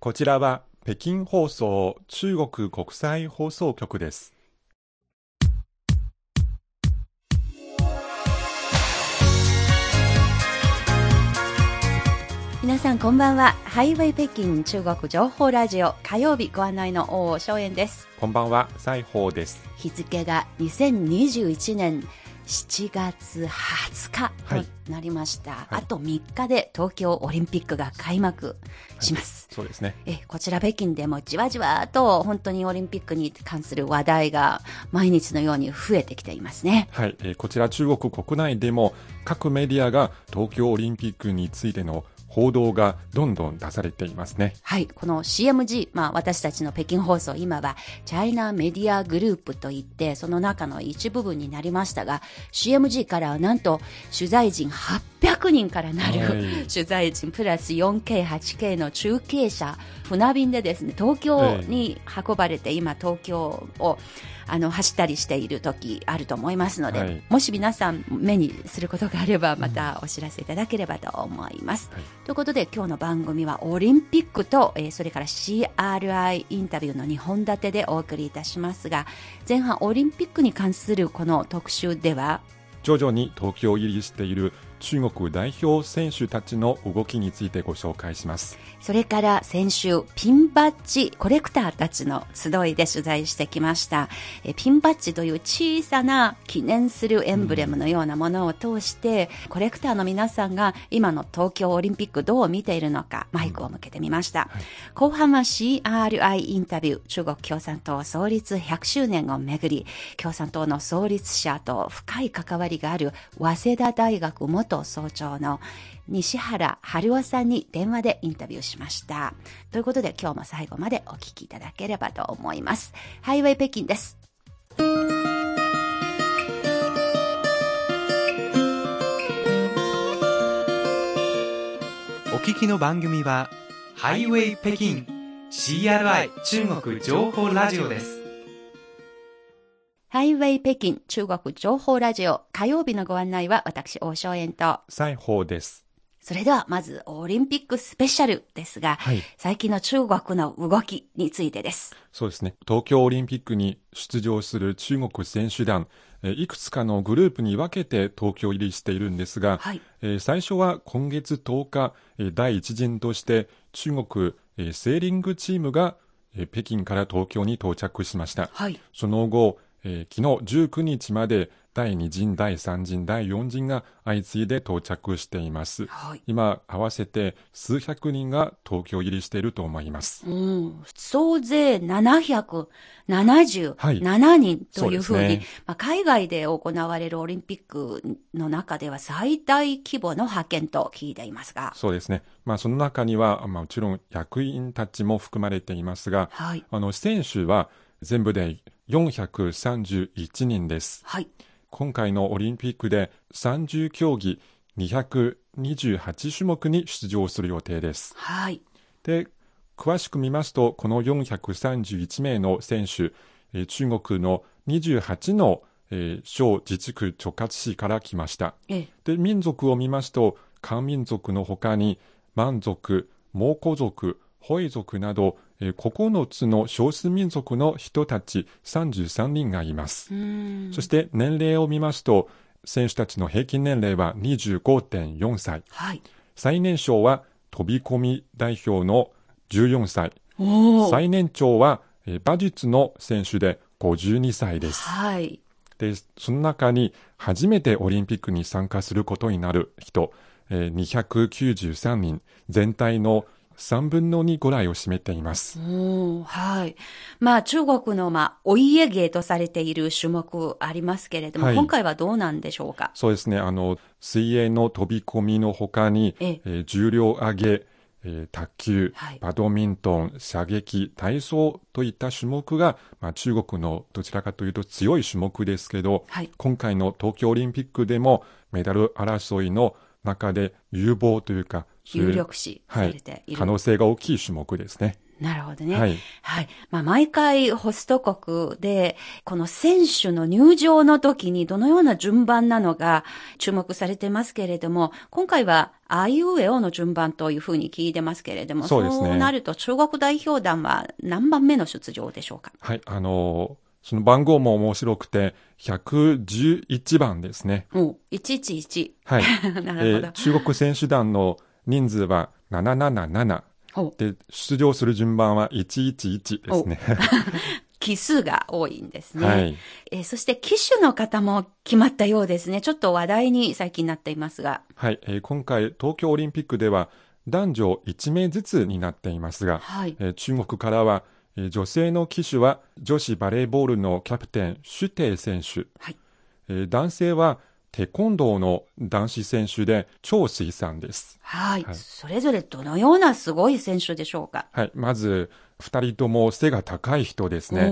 こちらは北京放送中国国際放送局です。皆さんこんばんは。ハイウェイ北京中国情報ラジオ火曜日ご案内の大正円です。こんばんは、西宝です。日付が2021年7月20日はいとなりました。いあと3日で東京オリンピックが開幕します。そうですね。えこちら北京でもじわじわと本当にオリンピックに関する話題が毎日のように増えてきていますね。はい、えーこちら中国国内でも各メディアが東京オリンピックについての報道がどんどん出されていますね。はい、この CMG、まあ私たちの北京放送、今はチャイナメディアグループといって、その中の一部分になりましたが、CMG からはなんと取材陣800人からなる、はい取材陣プラス 4K、8K の中継車、船便でですね、東京に運ばれて、今東京をあの走ったりしている時あると思いますので、はいもし皆さん目にすることがあれば、またお知らせいただければと思います。はいということで今日の番組はオリンピックと、えーそれから CRI インタビューの2本立てでお送りいたしますが前半オリンピックに関するこの特集では徐々に東京入りしている中国代表選手たちの動きについてご紹介します。それから先週ピンバッジコレクターたちの集いで取材してきました。えーピンバッジという小さな記念するエンブレムのようなものを通して、コレクターの皆さんが今の東京オリンピックどう見ているのかマイクを向けてみました、後半は CRI インタビュー中国共産党創立100周年をめぐり共産党の創立者と深い関わりがある早稲田大学元総長の西原春夫さんに電話でインタビューしました。ということで今日も最後までお聞きいただければと思います。ハイウェイ北京です。お聞きの番組は、ハイウェイ北京 CRI 中国情報ラジオです。ハイウェイ北京中国情報ラジオ火曜日のご案内は私大正円と西宝です。それではまずオリンピックスペシャルですが、はい最近の中国の動きについてです。そうですね。東京オリンピックに出場する中国選手団、えーいくつかのグループに分けて東京入りしているんですが、はいえー最初は今月10日、えー第一陣として中国、えーセーリングチームが、えー北京から東京に到着しました。はい。その後、えー昨日19日まで第2陣、第3陣、第4陣が相次いで到着しています。はい。今、合わせて数百人が東京入りしていると思います。うん、総勢777人というふうに、そうですねまあ、海外で行われるオリンピックの中では最大規模の派遣と聞いていますが、そうですね。まあ、その中には、まあ、もちろん役員たちも含まれていますが、はい。あの、選手は全部で431人です。はい。今回のオリンピックで30競技228種目に出場する予定です。はい。で、詳しく見ますと、この431名の選手、えー中国の28の、えー小自治区直轄市から来ました。ええ。で、民族を見ますと、漢民族の他に、満族、蒙古族、ホイ族など、えー9つの少数民族の人たち33人がいます。うん。そして年齢を見ますと、選手たちの平均年齢は25.4歳。はい。最年少は飛び込み代表の14歳。最年長は、えー馬術の選手で52歳です。はい。で、その中に初めてオリンピックに参加することになる人、えー293人、全体の3分の2ぐらいを占めています。はい。まあ中国のまあお家芸とされている種目ありますけれども、はい。今回はどうなんでしょうか？そうですね、あの、水泳の飛び込みの他に、ええ。えー重量上げ、えー卓球、はい。バドミントン、射撃、体操といった種目が、まあ、中国のどちらかというと強い種目ですけど、はい。今回の東京オリンピックでもメダル争いの中で有望というか、有力視さはいれてい、る。可能性が大きい種目ですね。なるほどね。はい。はい。まあ、毎回ホスト国で、この選手の入場の時にどのような順番なのが注目されてますけれども、今回はあいうえおの順番というふうに聞いてますけれども、そうですねなると中国代表団は何番目の出場でしょうか？はい。あのーその番号も面白くて、111番ですね。もう、111。はい。なえるほどー。中国選手団の人数は777。おで、出場する順番は111ですね。奇数が多いんですね。はい。えーそして機種の方も決まったようですね。ちょっと話題に最近なっていますが。はい。えー今回、東京オリンピックでは、男女1名ずつになっていますが、はい。えー中国からは、えー女性の騎手は女子バレーボールのキャプテン、シュテイ選手。はいえー男性はテコンドーの男子選手で、張水さんです。はい。はいそれぞれどのようなすごい選手でしょうか？はい。まず、二人とも背が高い人ですね。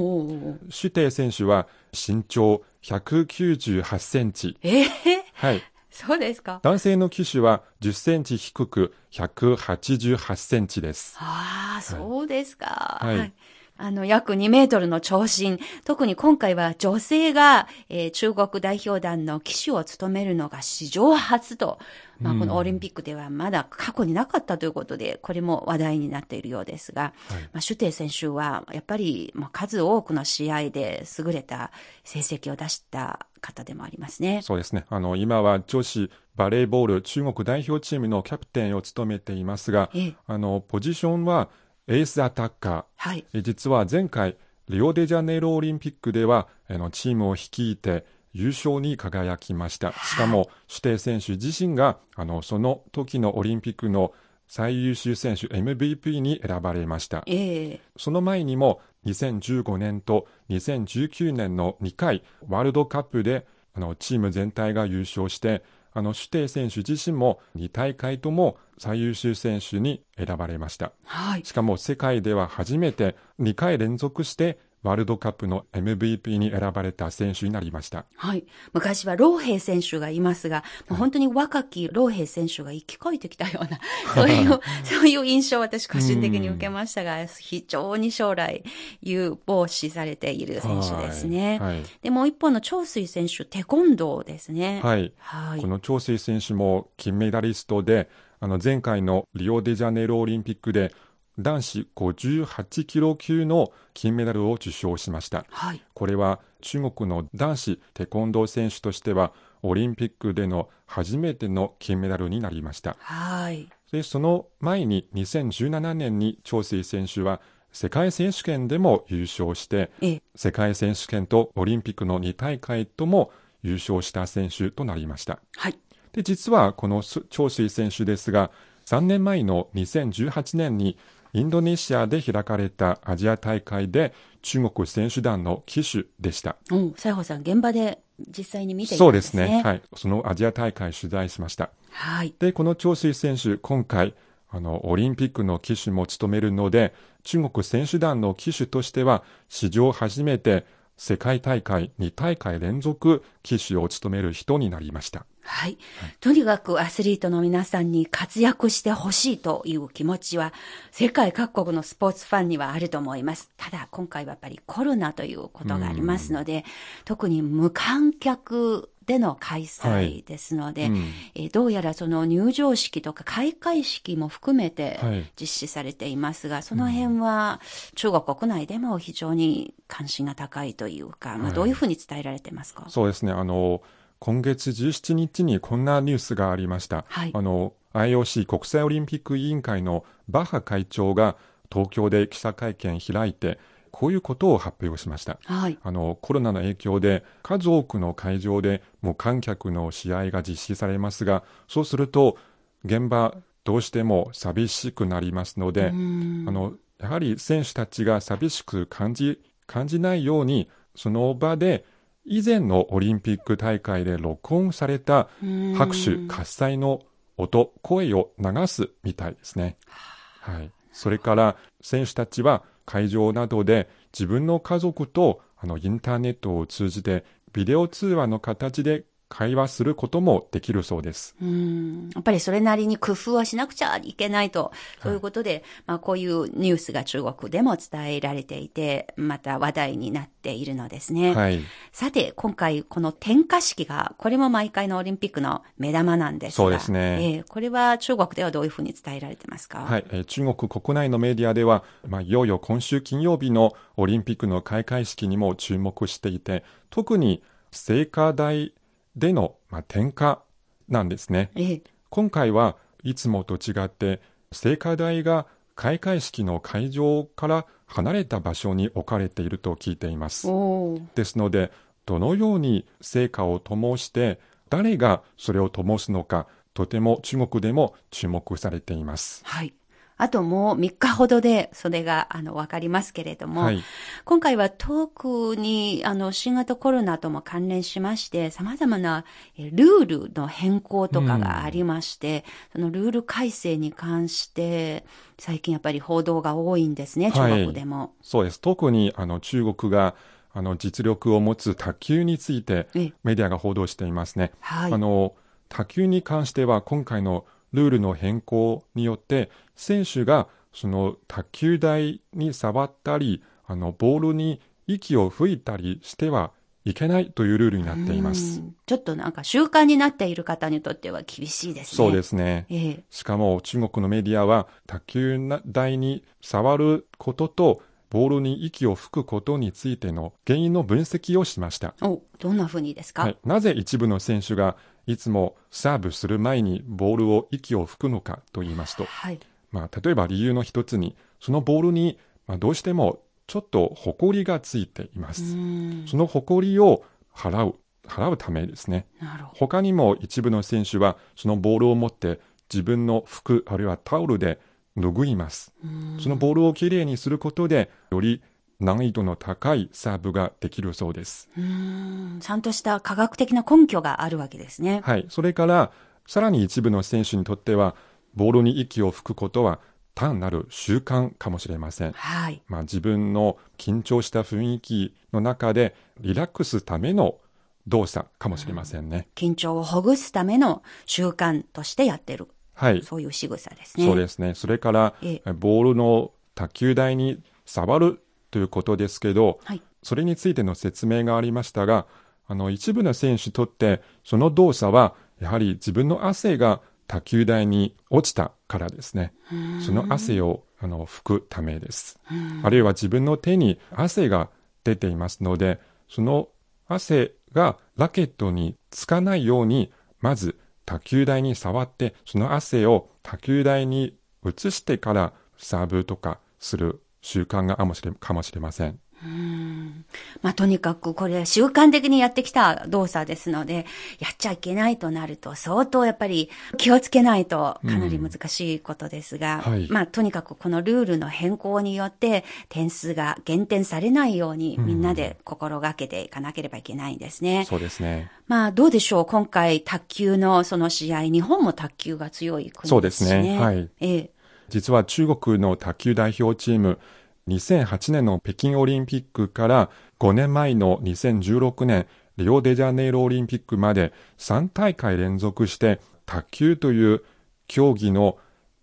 シュテイ選手は身長198センチ。えー、はい。そうですか。男性の騎手は10センチ低く188センチです。ああ、そうですか。はいあの、約2メートルの長身。特に今回は女性が、えー中国代表団の騎手を務めるのが史上初と、まあ、このオリンピックではまだ過去になかったということで、これも話題になっているようですが、はいまあ、シュテイ選手は、やっぱり、まあ、数多くの試合で優れた成績を出した方でもありますね。そうですね。あの、今は女子バレーボール中国代表チームのキャプテンを務めていますが、ええあの、ポジションはエースアタッカー。はい。え実は前回、リオデジャネイロオリンピックでは、あの、チームを率いて優勝に輝きました。しかも、指定選手自身が、あの、その時のオリンピックの最優秀選手 MVP に選ばれました。ええその前にも2015年と2019年の2回ワールドカップであのチーム全体が優勝してあの指定選手自身も2大会とも最優秀選手に選ばれましたはい。しかも世界では初めて2回連続してワールドカップの MVP に選ばれた選手になりましたはい。昔は老兵選手がいますが、もう本当に若き老兵選手が生き返ってきたような、そういう、そういう印象を私個人的に受けましたが、非常に将来有望視されている選手ですね。はい、で、もう一方の長水選手、テコンドーですね。はいはい。この長水選手も金メダリストで、あの前回のリオデジャネイロオリンピックで男子58キロ級の金メダルを受賞しました。はい。これは中国の男子テコンドー選手としてはオリンピックでの初めての金メダルになりました。はい。で、その前に2017年に長水選手は世界選手権でも優勝して、ええ、世界選手権とオリンピックの2大会とも優勝した選手となりました。はい。で、実はこの長水選手ですが、3年前の2018年にインドネシアで開かれたアジア大会で中国選手団の旗手でした。うん、西郷さん、現場で実際に見ていたそうんでです。ね。はい。そのアジア大会取材しました。はい。で、この長水選手、今回、あの、オリンピックの旗手も務めるので、中国選手団の旗手としては、史上初めて世界大会2大会連続旗手を務める人になりました。はい。とにかくアスリートの皆さんに活躍してほしいという気持ちは、世界各国のスポーツファンにはあると思います。ただ、今回はやっぱりコロナということがありますので、特に無観客での開催ですので、うん。えーどうやらその入場式とか開会式も含めてはい。実施されていますが、その辺は中国国内でも非常に関心が高いというか、まあ、はい。どういうふうに伝えられてますか、そうですね。あの、今月17日にこんなニュースがありました。はいあの、IOC 国際オリンピック委員会のバッハ会長が東京で記者会見開いて、こういうことを発表しました。はい。あの、コロナの影響で数多くの会場で無観客の試合が実施されますが、そうすると現場どうしても寂しくなりますので、うんあの、やはり選手たちが寂しく感じ、感じないように、その場で以前のオリンピック大会で録音された拍手、喝采の音、声を流すみたいですね。はい。それから選手たちは会場などで自分の家族とあのインターネットを通じてビデオ通話の形で会話することもできるそうです。うんやっぱりそれなりに工夫をしなくちゃいけないと、そういうことで、まあこういうニュースが中国でも伝えられていて、また話題になっているのですね。はい。さて、今回この点火式が、これも毎回のオリンピックの目玉なんですが。そうですねええこれは中国ではどういうふうに伝えられてますか？はい、えー中国国内のメディアでは、まあ、いよいよ今週金曜日のオリンピックの開会式にも注目していて、特に聖火台での、まあ、点火なんですね。ええ今回はいつもと違って、聖火台が開会式の会場から離れた場所に置かれていると聞いています。ですので、どのように聖火を灯して、誰がそれを灯すのか、とても中国でも注目されています。はい。あともう3日ほどでそれがあのわかりますけれども、はい。今回は特にあの新型コロナとも関連しまして様々なえルールの変更とかがありまして、そのルール改正に関して最近やっぱり報道が多いんですね、はい中国でも。そうです。特にあの中国があの実力を持つ卓球についてええメディアが報道していますね。はい。あの卓球に関しては今回のルールの変更によって選手がその卓球台に触ったりあのボールに息を吹いたりしてはいけないというルールになっていますう。んちょっとなんか習慣になっている方にとっては厳しいですね。。そうですすね。ええ。しかも中国のメディアは卓球台に触ることとボールに息を吹くことについての原因の分析をしました。お、どんな風にですか、はい、なぜ一部の選手がいつもサーブする前にボールを息を吹くのかと言いますと、はい。まあ、例えば理由の一つにそのボールに、まあ、どうしてもちょっとホコリがついていまうす。ん。そのホコリを払う、払うためですね。他にも一部の選手はそのボールを持って自分の服あるいはタオルで拭います。うんそのボールをきれいにすることでより難易度の高いサーブができるそうです。うんちゃんとした科学的な根拠があるわけですね。はい。それから、さらに一部の選手にとっては、ボールに息を吹くことは単なる習慣かもしれません。はい。まあ、自分の緊張した雰囲気の中でリラックスための動作かもしれませんね。緊張をほぐすための習慣としてやってる。はい。そういう仕草ですね。そうですね。それからえ、ボールの卓球台に触るということですけど、はい。それについての説明がありましたが、あの、一部の選手にとって、その動作は、やはり自分の汗が卓球台に落ちたからですね。その汗を、あの、拭くためです。あるいは自分の手に汗が出ていますので、その汗がラケットにつかないように、まず卓球台に触って、その汗を卓球台に移してからサーブとかする習慣がかもしれかもしれません。まあ、とにかくこれ習慣的にやってきた動作ですので、やっちゃいけないとなると相当やっぱり気をつけないとかなり難しいことですが、うんはいまあ、とにかくこのルールの変更によって点数が減点されないようにみんなで心がけていかなければいけないんですね。そうですね。まあ、どうでしょう今回卓球のその試合、日本も卓球が強い国ですしね。そうですねはいええ。実は中国の卓球代表チーム、2008年の北京オリンピックから5年前の2016年リオデジャネイロオリンピックまで3大会連続して卓球という競技の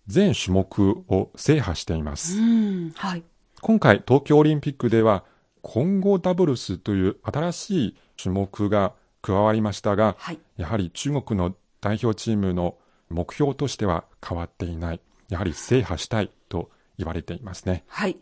全種目を制覇しています。うん、はい。今回東京オリンピックでは混合ダブルスという新しい種目が加わりましたが、はい。やはり中国の代表チームの目標としては変わっていない。やはり制覇したいと言われていますね。はい。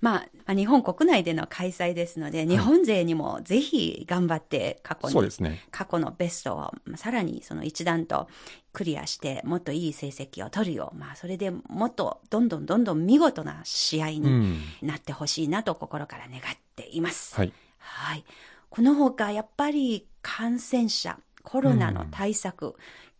まあ、まあ日本国内での開催ですので、日本勢にもぜひ頑張って過去に、そうですね。過去のベストをまあさらにその一段とクリアして、もっといい成績を取るよう、まあそれでもっとどんどんどんどん見事な試合うにん。なってほしいなと心から願っています。はい。はい。このほか、やっぱり感染者、コロナの対策、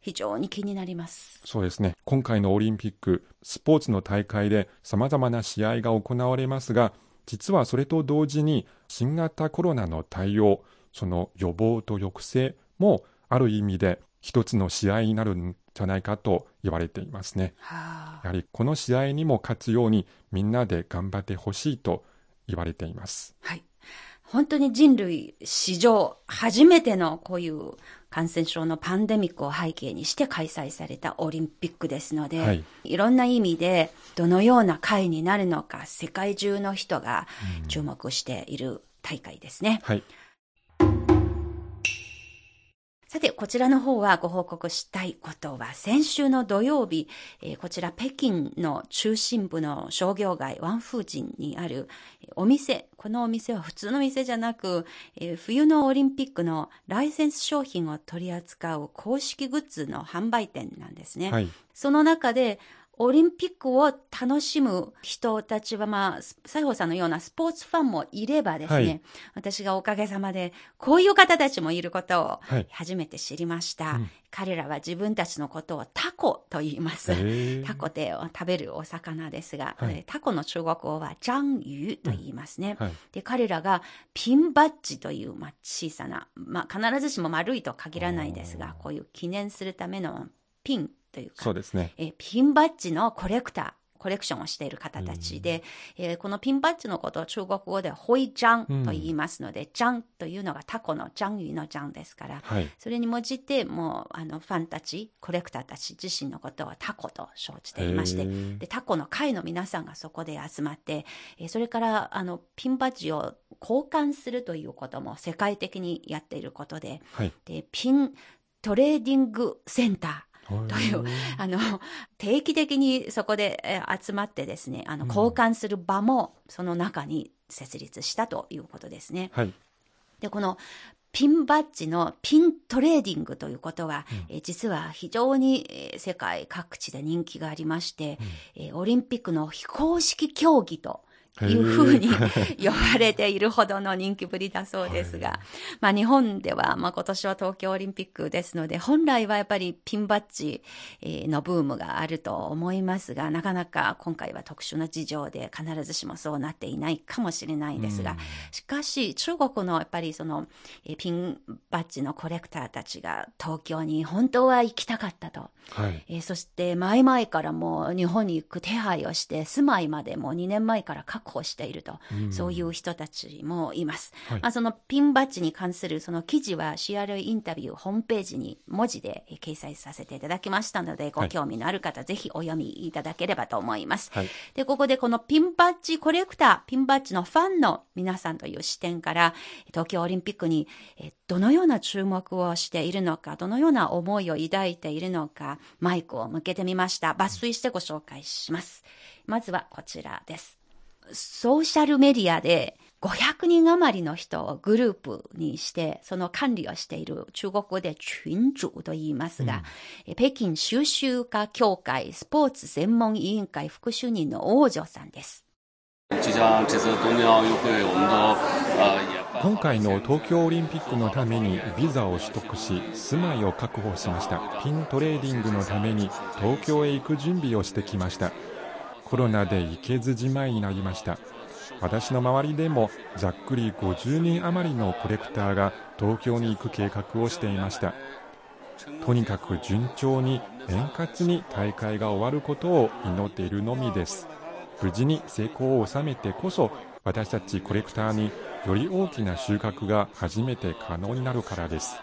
非常に気になります。そうですね。今回のオリンピック、スポーツの大会で様々な試合が行われますが、実はそれと同時に新型コロナの対応、その予防と抑制もある意味で一つの試合になるんじゃないかと言われていますね。はあ、やはりこの試合にも勝つようにみんなで頑張ってほしいと言われています。はい。本当に人類史上初めてのこういう感染症のパンデミックを背景にして開催されたオリンピックですので、はいい、ろんな意味でどのような会になるのか世界中の人が注目している大会ですね。はい。さて、こちらの方はご報告したいことは、先週の土曜日、えーこちら北京の中心部の商業街、ワンフージンにあるえーお店、このお店は普通の店じゃなく、えー冬のオリンピックのライセンス商品を取り扱う公式グッズの販売店なんですね。はい。その中で、オリンピックを楽しむ人たちは、まあ、西郷さんのようなスポーツファンもいればですね、はい私がおかげさまで、こういう方たちもいることをはい初めて知りました。うん彼らは自分たちのことをタコと言います。タコって食べるお魚ですが、はいえータコの中国語はジャンユと言いますね。はい。で、彼らがピンバッジという、まあ、小さな、まあ、必ずしも丸いと限らないですが、こういう記念するためのピンというか、そうですね。えーピンバッジのコレクター、コレクションをしている方たちで、えーこのピンバッジのことを中国語でホイジャンと言いますので、ジャンというのがタコのジャンユのジャンですから、はい。それに応じて、もう、あの、ファンたち、コレクターたち自身のことをタコと称じていましてで、タコの会の皆さんがそこで集まって、えーそれから、あの、ピンバッジを交換するということも世界的にやっていることで、はい。で、ピントレーディングセンター、というあの、定期的にそこでえー集まってですね、あの、うん交換する場もその中に設立したということですね。はい。で、このピンバッジのピントレーディングということは、えー実は非常にえー世界各地で人気がありまして、えーオリンピックの非公式競技というふうに 呼ばれているほどの人気ぶりだそうですが、まあ日本では、まあ今年は東京オリンピックですので、本来はやっぱりピンバッジえーのブームがあると思いますが、なかなか今回は特殊な事情で必ずしもそうなっていないかもしれないですが、しかし中国のやっぱりそのえーピンバッジのコレクターたちが東京に本当は行きたかったと。はい。えーそして前々からもう日本に行く手配をして住まいまでもう2年前から確保していると、うんそういう人たちもいます。はいまあ、そのピンバッジに関するその記事は CRA インタビューホームページに文字でえー掲載させていただきましたので、ご興味のある方、ぜひお読みいただければと思います。はい。で、ここでこのピンバッジコレクター、ピンバッジのファンの皆さんという視点から、東京オリンピックにえどのような注目をしているのか、どのような思いを抱いているのか、マイクを向けてみました。抜粋してご紹介します。まずはこちらです。ソーシャルメディアで500人余りの人をグループにして、その管理をしている中国語で群主と言いますが、え北京収集家協会スポーツ専門委員会副主任の王女さんです。今回の東京オリンピックのためにビザを取得し住まいを確保しました。ピントレーディングのために東京へ行く準備をしてきましたコロナで行けずじまいになりました。私の周りでもざっくり50人余りのコレクターが東京に行く計画をしていました。とにかく順調に円滑に大会が終わることを祈っているのみです。無事に成功を収めてこそ私たちコレクターにより大きな収穫が初めて可能になるからです。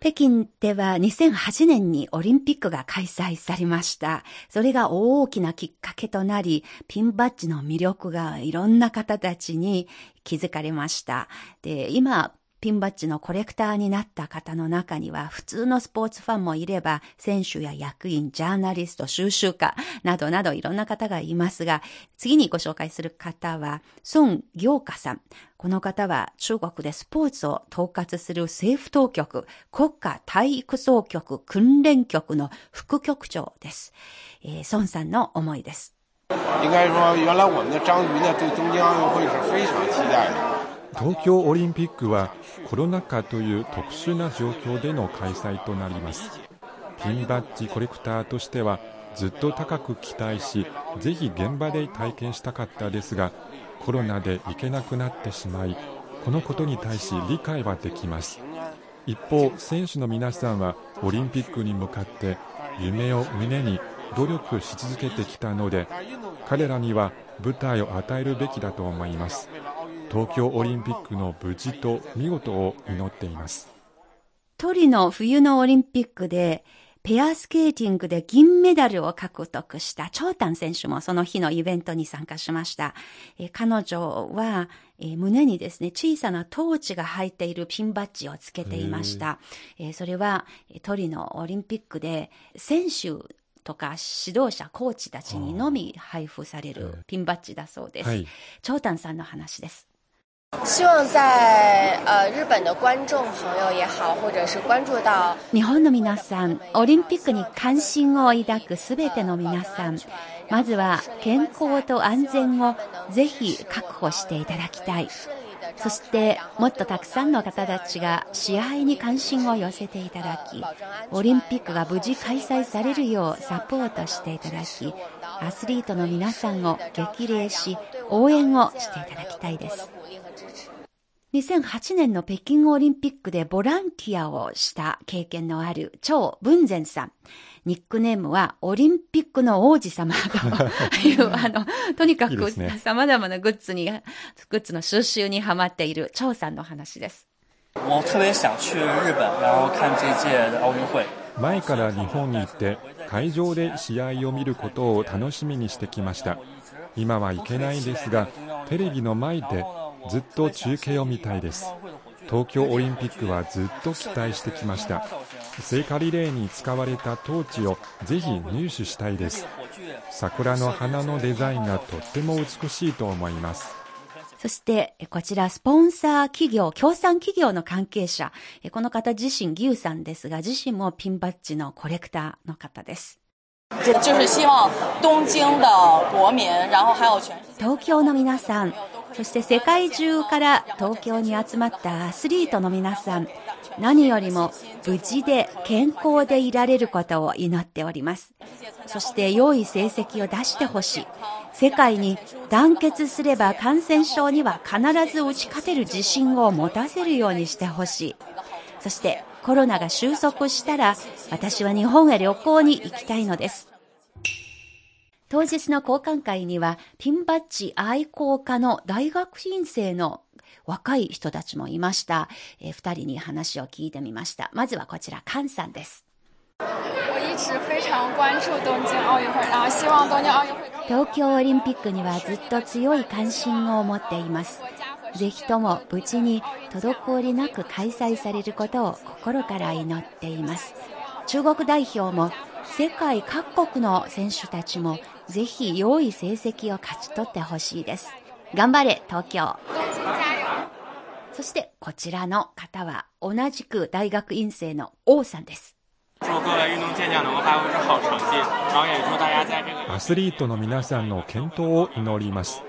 北京では2008年にオリンピックが開催されました。それが大きなきっかけとなり、ピンバッジの魅力がいろんな方たちに気づかれました。で、今、ピンバッジのコレクターになった方の中には、普通のスポーツファンもいれば、選手や役員、ジャーナリスト、収集家などなどいろんな方がいますが、次にご紹介する方は、孫行華さん。この方は中国でスポーツを統括する政府当局、国家体育総局訓練局の副局長です。えー、孫さんの思いです。应该说，原来我们的章鱼呢，对东京奥运会是非常期待的。東京オリンピックはコロナ禍という特殊な状況での開催となります。ピンバッジコレクターとしてはずっと高く期待しぜひ現場で体験したかったですがコロナで行けなくなってしまいこのことに対し理解はできます。一方選手の皆さんはオリンピックに向かって夢を胸に努力し続けてきたので彼らには舞台を与えるべきだと思います。東京オリンピックの無事と見事を祈っています。トリノ冬のオリンピックで、ペアスケーティングで銀メダルを獲得した長丹選手もその日のイベントに参加しました。えー彼女は、えー胸にですね、小さなトーチが入っているピンバッジをつけていました。えーそれは、えートリノオリンピックで選手とか指導者、コーチたちにのみ配布されるピンバッジだそうです。はい。長丹さんの話です。日本的观众朋友也好，或者是关注到日本の皆さん、オリンピックに関心を抱くすべての皆さん、まずは健康と安全をぜひ確保していただきたい。そして、もっとたくさんの方たちが試合に関心を寄せていただき、オリンピックが無事開催されるようサポートしていただき、アスリートの皆さんを激励し、応援をしていただきたいです。2008年の北京オリンピックでボランティアをした経験のある張文善さん。ニックネームはオリンピックの王子様という、あの、とにかく様々なグッズに、グッズの収集にハマっている張さんの話です。前から日本に行って会場で試合を見ることを楽しみにしてきました今は行けないですがテレビの前でずっと中継を見たいです東京オリンピックはずっと期待してきました聖火リレーに使われたトーチをぜひ入手したいです桜の花のデザインがとっても美しいと思いますそして、えこちら、スポンサー企業、協賛企業の関係者。えこの方自身、牛さんですが、自身もピンバッジのコレクターの方です。東京の皆さん、そして世界中から東京に集まったアスリートの皆さん、何よりも無事で健康でいられることを祈っております。そして良い成績を出してほしい。世界に団結すれば感染症には必ず打ち勝てる自信を持たせるようにしてほしい。そしてコロナが収束したら私は日本へ旅行に行きたいのです。当日の交換会にはピンバッジ愛好家の大学院生の若い人たちもいました。えー二人に話を聞いてみました。まずはこちら、カンさんです。東京オリンピックにはずっと強い関心を持っています。ぜひとも無事に滞りなく開催されることを心から祈っています。中国代表も世界各国の選手たちもぜひ良い成績を勝ち取ってほしいです。頑張れ、東京。そしてこちらの方は同じく大学院生の王さんです。アスリートの皆さんの健闘を祈ります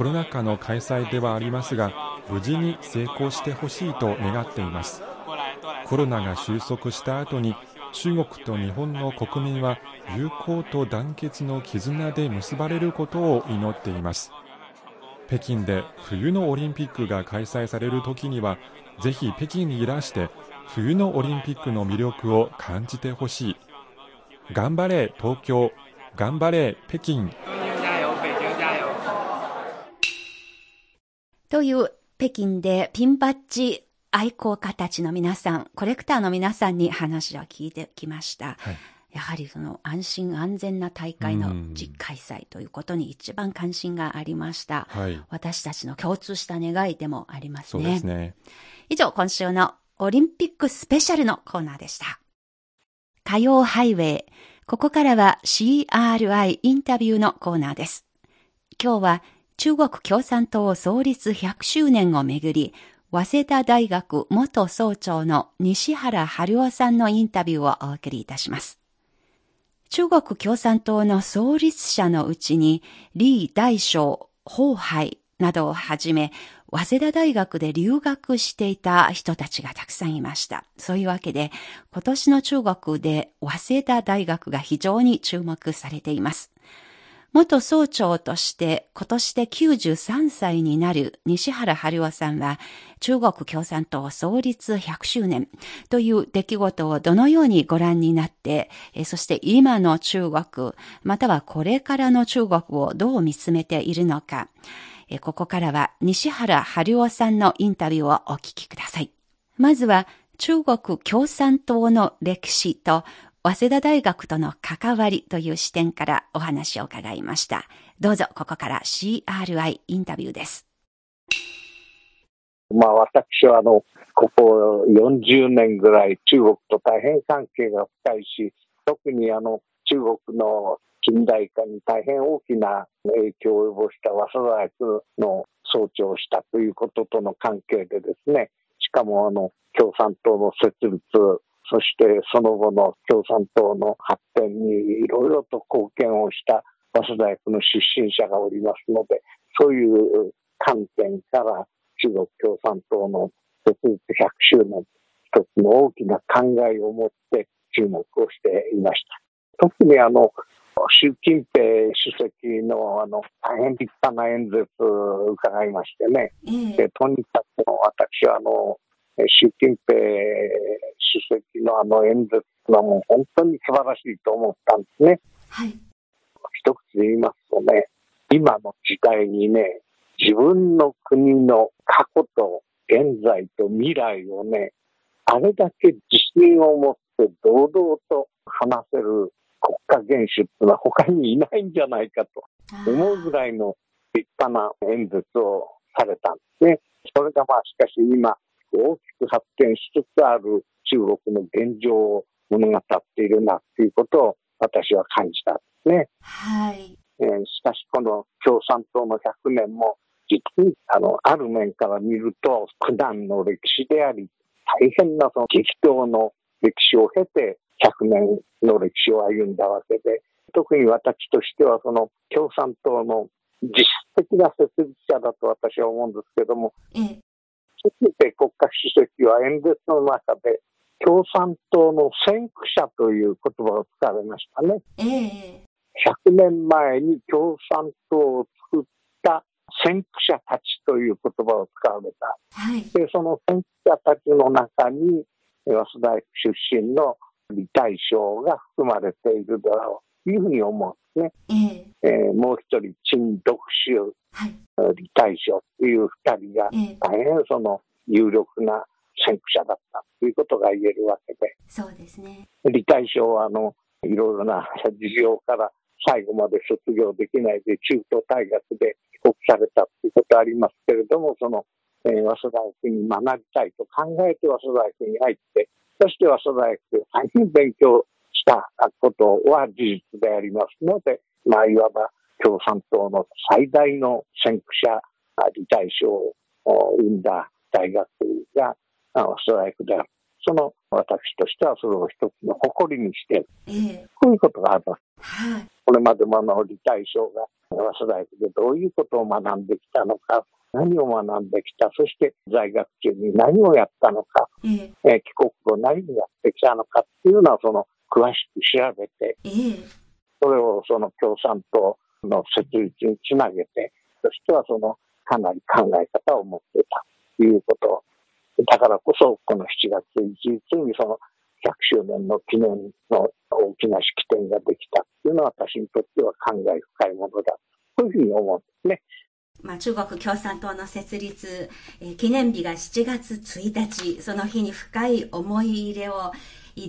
コロナ禍の開催ではありますが無事に成功してほしいと願っています。コロナが収束した後に中国と日本の国民は友好と団結の絆で結ばれることを祈っています。北京で冬のオリンピックが開催される時にはぜひ北京にいらして冬のオリンピックの魅力を感じてほしい。頑張れ東京。頑張れ北京。という北京でピンバッジ愛好家たちの皆さん、コレクターの皆さんに話を聞いてきました。はいやはりその安心安全な大会のうん実開催ということに一番関心がありました。はい私たちの共通した願いでもありますそうね。ですね以上、今週のオリンピックスペシャルのコーナーでした。火曜ハイウェイ。ここからは CRI インタビューのコーナーです。今日は中国共産党創立100周年をめぐり、早稲田大学元総長の西原春夫さんのインタビューをお送りいたします。中国共産党の創立者のうちに、李大将、彭海などをはじめ、早稲田大学で留学していた人たちがたくさんいました。そういうわけで、今年の中国で早稲田大学が非常に注目されています。元総長として今年で93歳になる西原春夫さんは中国共産党創立100周年という出来事をどのようにご覧になって、そして今の中国、またはこれからの中国をどう見つめているのか、ここからは西原春夫さんのインタビューをお聞きください。まずは中国共産党の歴史と早稲田大学との関わりという視点からお話を伺いました。どうぞここから CRI インタビューです。まあ私はあの、ここ40年ぐらい中国と大変関係が深いし、特にあの中国の近代化に大変大きな影響を及ぼした早稲田大学の総長をしたということとの関係でですね、しかもあの共産党の設立、そしてその後の共産党の発展にいろいろと貢献をした早稲田大学の出身者がおりますので、そういう観点から中国共産党の設立100周年、一つの大きな考えを持って注目をしていました。特にあの、習近平主席のあの大変立派な演説を伺いましてね、えとにかく私はあの習近平主席のあの演説はもう本当に素晴らしいと思ったんですね。はい、一つ言いますとね、今の時代にね、自分の国の過去と現在と未来をね、あれだけ自信を持って堂々と話せる国家元首っていうのは他にいないんじゃないかと思うぐらいの立派な演説をされたんですね。それがまあしかし今大きく発展しつつある中国の現状を物語っているなっていうことを私は感じたんですね。はい。えー、しかしこの共産党の100年も実にあのある面から見ると苦難の歴史であり大変なその激闘の歴史を経て100年の歴史を歩んだわけで特に私としてはその共産党の実質的な設立者だと私は思うんですけども、ええ、習近平国家主席は演説の中で共産党の先駆者という言葉を使われましたね。ええ、100年前に共産党を作った先駆者たちという言葉を使われた。はい、で、その先駆者たちの中に、早稲田出身の李大将が含まれているだろうというふうに思うんですね。ええー、もう一人、陳独秀、はい、李大将という二人が大変その有力な先駆者だったということが言えるわけで。そうですね。李大将は、あの、いろいろな事情から最後まで卒業できないで中東大学で帰国されたということありますけれども、その、えー、早稲田大学に学びたいと考えて早稲田大学に入って、そして早稲田大学で大変勉強したことは事実でありますので、まあ、いわば共産党の最大の先駆者、李大将を生んだ大学が早稲田大学である。その私としてはそれを一つの誇りにしている。ええ、こういうことがあります。はい、これまでもあの李大将が早稲田大学でどういうことを学んできたのか、何を学んできた、そして在学中に何をやったのか、えええー帰国後何をやってきたのかっていうのはその詳しく調べて、ええ、それをその共産党の設立につなげて、そしてはそのかなり考え方を持っていたということだからこそ、この7月一日にその100周年の記念の大きな式典ができたっていうのは私にとっては感慨深いものだ。こういうふうに思うんですね。まあ、中国共産党の設立、えー、記念日が7月1日、その日に深い思い入れを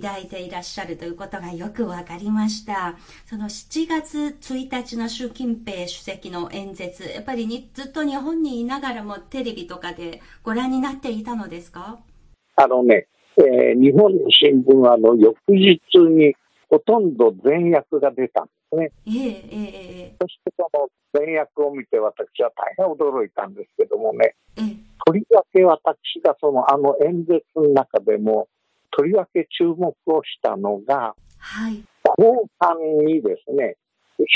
抱いていらっしゃるということがよくわかりました。その7月1日の習近平主席の演説、やっぱりにずっと日本にいながらもテレビとかでご覧になっていたのですか？あのね、えー、日本の新聞はあの翌日にほとんど全訳が出たんですね。ええええそしてその全訳を見て私は大変驚いたんですけどもね、ええとりわけ私がそのあの演説の中でもとりわけ注目をしたのが、はい、後半にですね、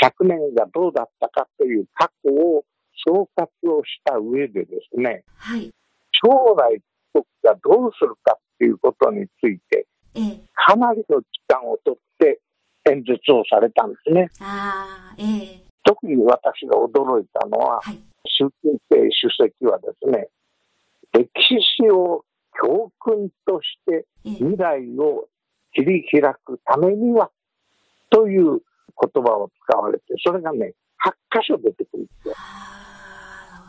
100年がどうだったかという過去を総括をした上でですね、はい、将来僕がどうするかっていうことについて、ええ、かなりの時間をとって演説をされたんですね。ああ、え。特に私が驚いたのは、はい。習近平主席はですね、歴史を教訓としてええ未来を切り開くためにはという言葉を使われて、それがね、8箇所出てくるんですよ。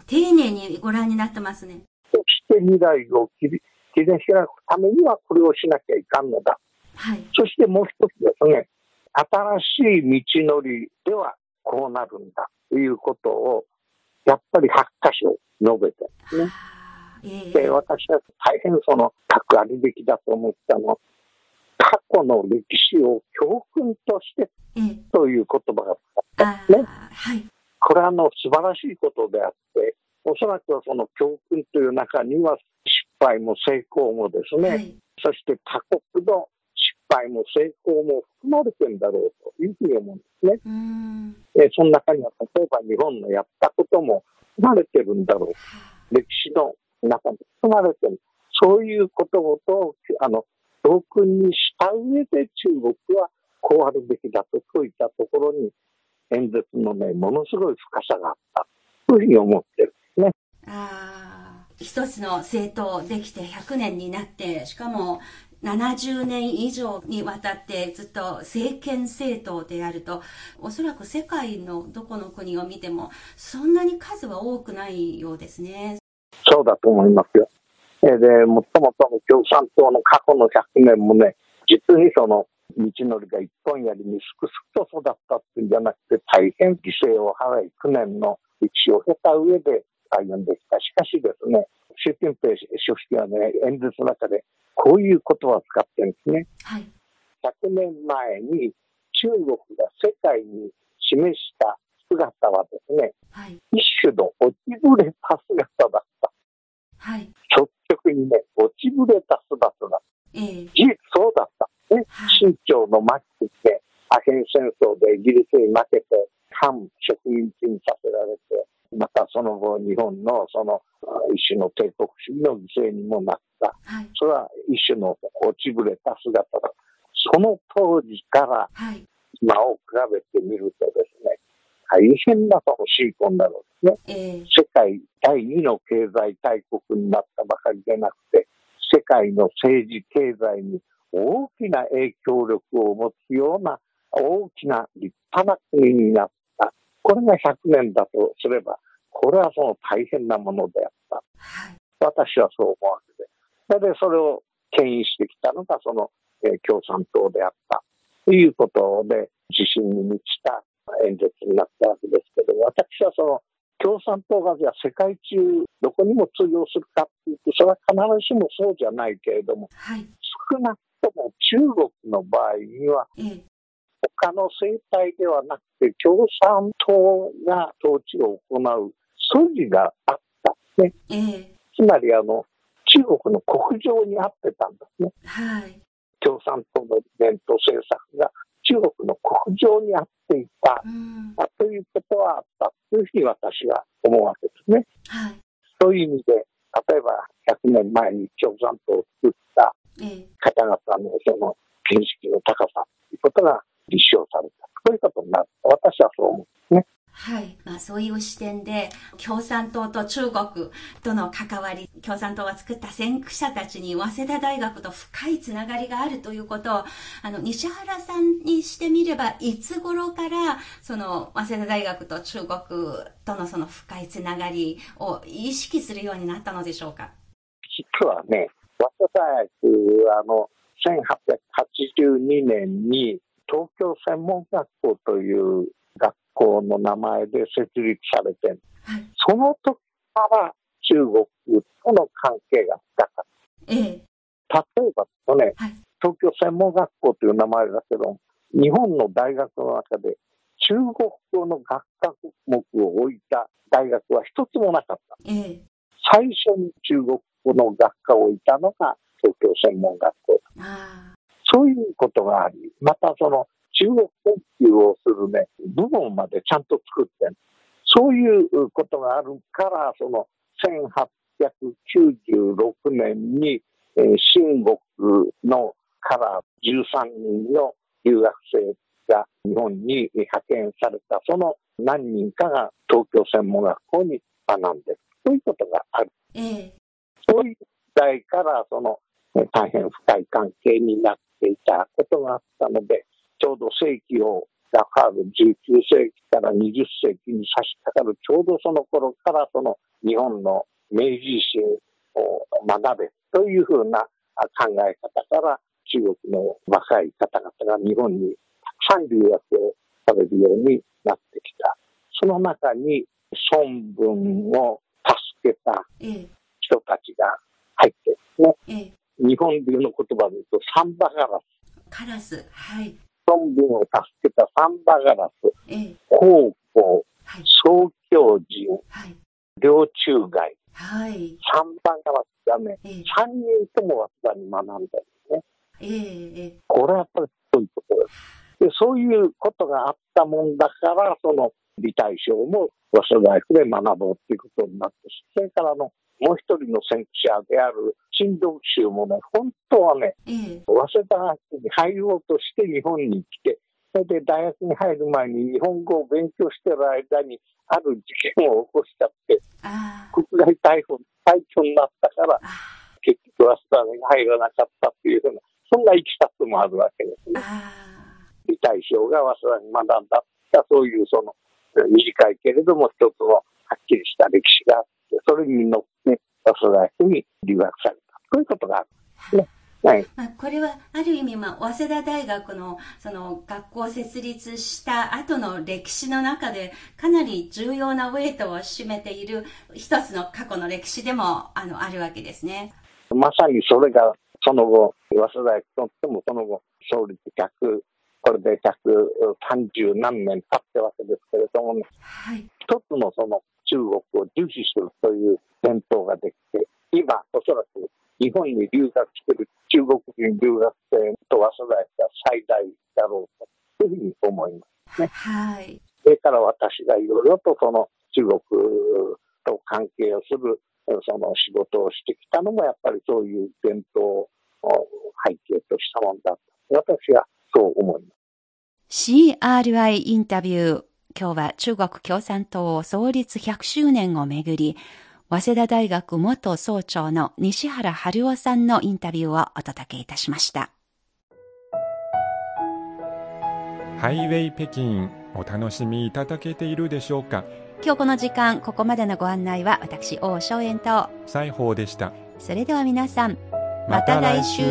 丁寧にご覧になってますね。そして未来を切り切り開くためにはこれをしなきゃいかんのだ。はい。そしてもう一つですね、新しい道のりではこうなるんだということを、やっぱり8箇所述べてるんですね。で、私は大変その、核あるべきだと思ったの。過去の歴史を教訓としてええという言葉が使あったね。ーはい。これはあの素晴らしいことであって、おそらくはその教訓という中には失敗も成功もですね、はい。そして他国の失敗も成功も含まれてるんだろうというふうに思うんですね。えーその中には例えば日本のやったことも含まれてるんだろう。歴史の中に含まれてる。そういうことをと、あの、教訓にした上で中国はこうあるべきだと説いたところに演説のね、ものすごい深さがあった。というふうに思ってる。ね。あー一つの政党できて100年になって、しかも70年以上にわたってずっと政権政党であると、おそらく世界のどこの国を見ても、そんなに数は多くないようですね。そうだと思いますよ。えーで、もっともとの共産党の過去の100年もね、実にその道のりが一本やりにすくすくと育ったっていうんじゃなくて、大変犠牲を払い、9年の歴史を経た上で歩んできた。しかしですね、習近平主席はね、演説の中でこういう言葉を使ってるんですね。はい。100年前に中国が世界に示した姿はですね、はい。一種の落ちぶれた姿だった。はい。率直にね、落ちぶれた姿だ。ええ事実そうだった。ね、清朝の末期で、アヘン戦争でイギリスに負けて、反植民地にさせられて、またその後、日本のそのあ一種の帝国主義の犠牲にもなった。はい。それは一種の落ちぶれた姿だ。その当時からはい。今を比べてみるとですね、大変な楽しいこんなのですね。ええ世界第二の経済大国になったばかりでなくて、世界の政治経済に大きな影響力を持つような大きな立派な国になった。これが100年だとすれば、これはその大変なものであった。はい。私はそう思うわけで。それでそれを牽引してきたのがその、えー共産党であった。ということで、自信に満ちた演説になったわけですけど、私はその共産党がじゃあ世界中どこにも通用するかっていうと、それは必ずしもそうじゃないけれども、はい。少なくとも中国の場合には、ええ他の政体ではなくて、共産党が統治を行う素地があった。ね。ええつまりあの、中国の国情に合ってたんですね。はい。共産党の伝統政策が中国の国情に合っていたうん。ということはあったというふうに私は思うわけですね。はい。そういう意味で、例えば100年前に共産党を作ったええ方々のその見識の高さということが立証された。そういうことになる。私はそう思うんですね。はい。まあそういう視点で、共産党と中国との関わり、共産党が作った先駆者たちに早稲田大学と深いつながりがあるということを、あの、西原さんにしてみれば、いつ頃から、その、早稲田大学と中国とのその深いつながりを意識するようになったのでしょうか？実はね、早稲田大学あの、1882年に東京専門学校という学校の名前で設立されて、はい。その時から中国との関係が深かっええた。例えばですね、はい東京専門学校という名前だけど、日本の大学の中で中国語の学科目を置いた大学は一つもなかった。ええ最初に中国語の学科を置いたのが東京専門学校。あそういうことがあり、またその中国研究をするね、部門までちゃんと作ってるそういうことがあるから、その1896年に、えー新国のから13人の留学生が日本に派遣された、その何人かが東京専門学校に学んでる。そういうことがある。ええそういう時代から、その、え大変深い関係になっていたことがあったので、ちょうど世紀をラファール19世紀から20世紀に差し掛かる、ちょうどその頃から、その日本の明治維新を学べというふうなあ考え方から、中国の若い方々が日本にたくさん留学をされるようになってきた。その中に孫文を助けたええ。人たちが入ってですね、ええ。日本流の言葉で言うとサンバガラス。カラスはい孫文を助けたサンバガラス、ええ。高校、はい。総教人、はい。両中外、はい。サンバガラスがね、ええ。3人とも早稲田に学んだんですね。えええこれはやっぱりそういうことです。で、そういうことがあったもんだから、その李大将も早稲田大学で学ぼうっていうことになって、それからのもう一人の先駆者である陳独秀もね、本当はね、ええ。え早稲田に入ろうとして日本に来て、それで大学に入る前に日本語を勉強してる間に、ある事件を起こしちゃって、国外逮捕、逮捕になったから、あ結局早稲田に入らなかったっていうふうな、そんな生き方もあるわけですね。あ。李大将が早稲田に学んだ、そういうその短いけれども一つのはっきりした歴史があって、それに乗って早稲田に留学された。そういうことがある。ね。はい。まあ、これはある意味、まあ、早稲田大学のその学校を設立した後の歴史の中でかなり重要なウェイトを占めている一つの過去の歴史でもあのあるわけですね。まさにそれがその後、早稲田大学とってもその後、創立100、これで130何年経ってわけですけれどもね、はい。一つのその中国を重視するという伝統ができて、今、おそらく日本に留学している中国人留学生と早稲田が最大だろうというふうに思います。はい。それから私がいろいろとその中国と関係をするその仕事をしてきたのもやっぱりそういう伝統を背景としたものだと私はそう思います。CRI インタビュー。今日は中国共産党創立100周年をめぐり、早稲田大学元総長の西原春夫さんのインタビューをお届けいたしました。ハイウェイ北京お楽しみいただけているでしょうか？今日この時間、ここまでのご案内は私、王正円と、西宝でした。それでは皆さん、また来週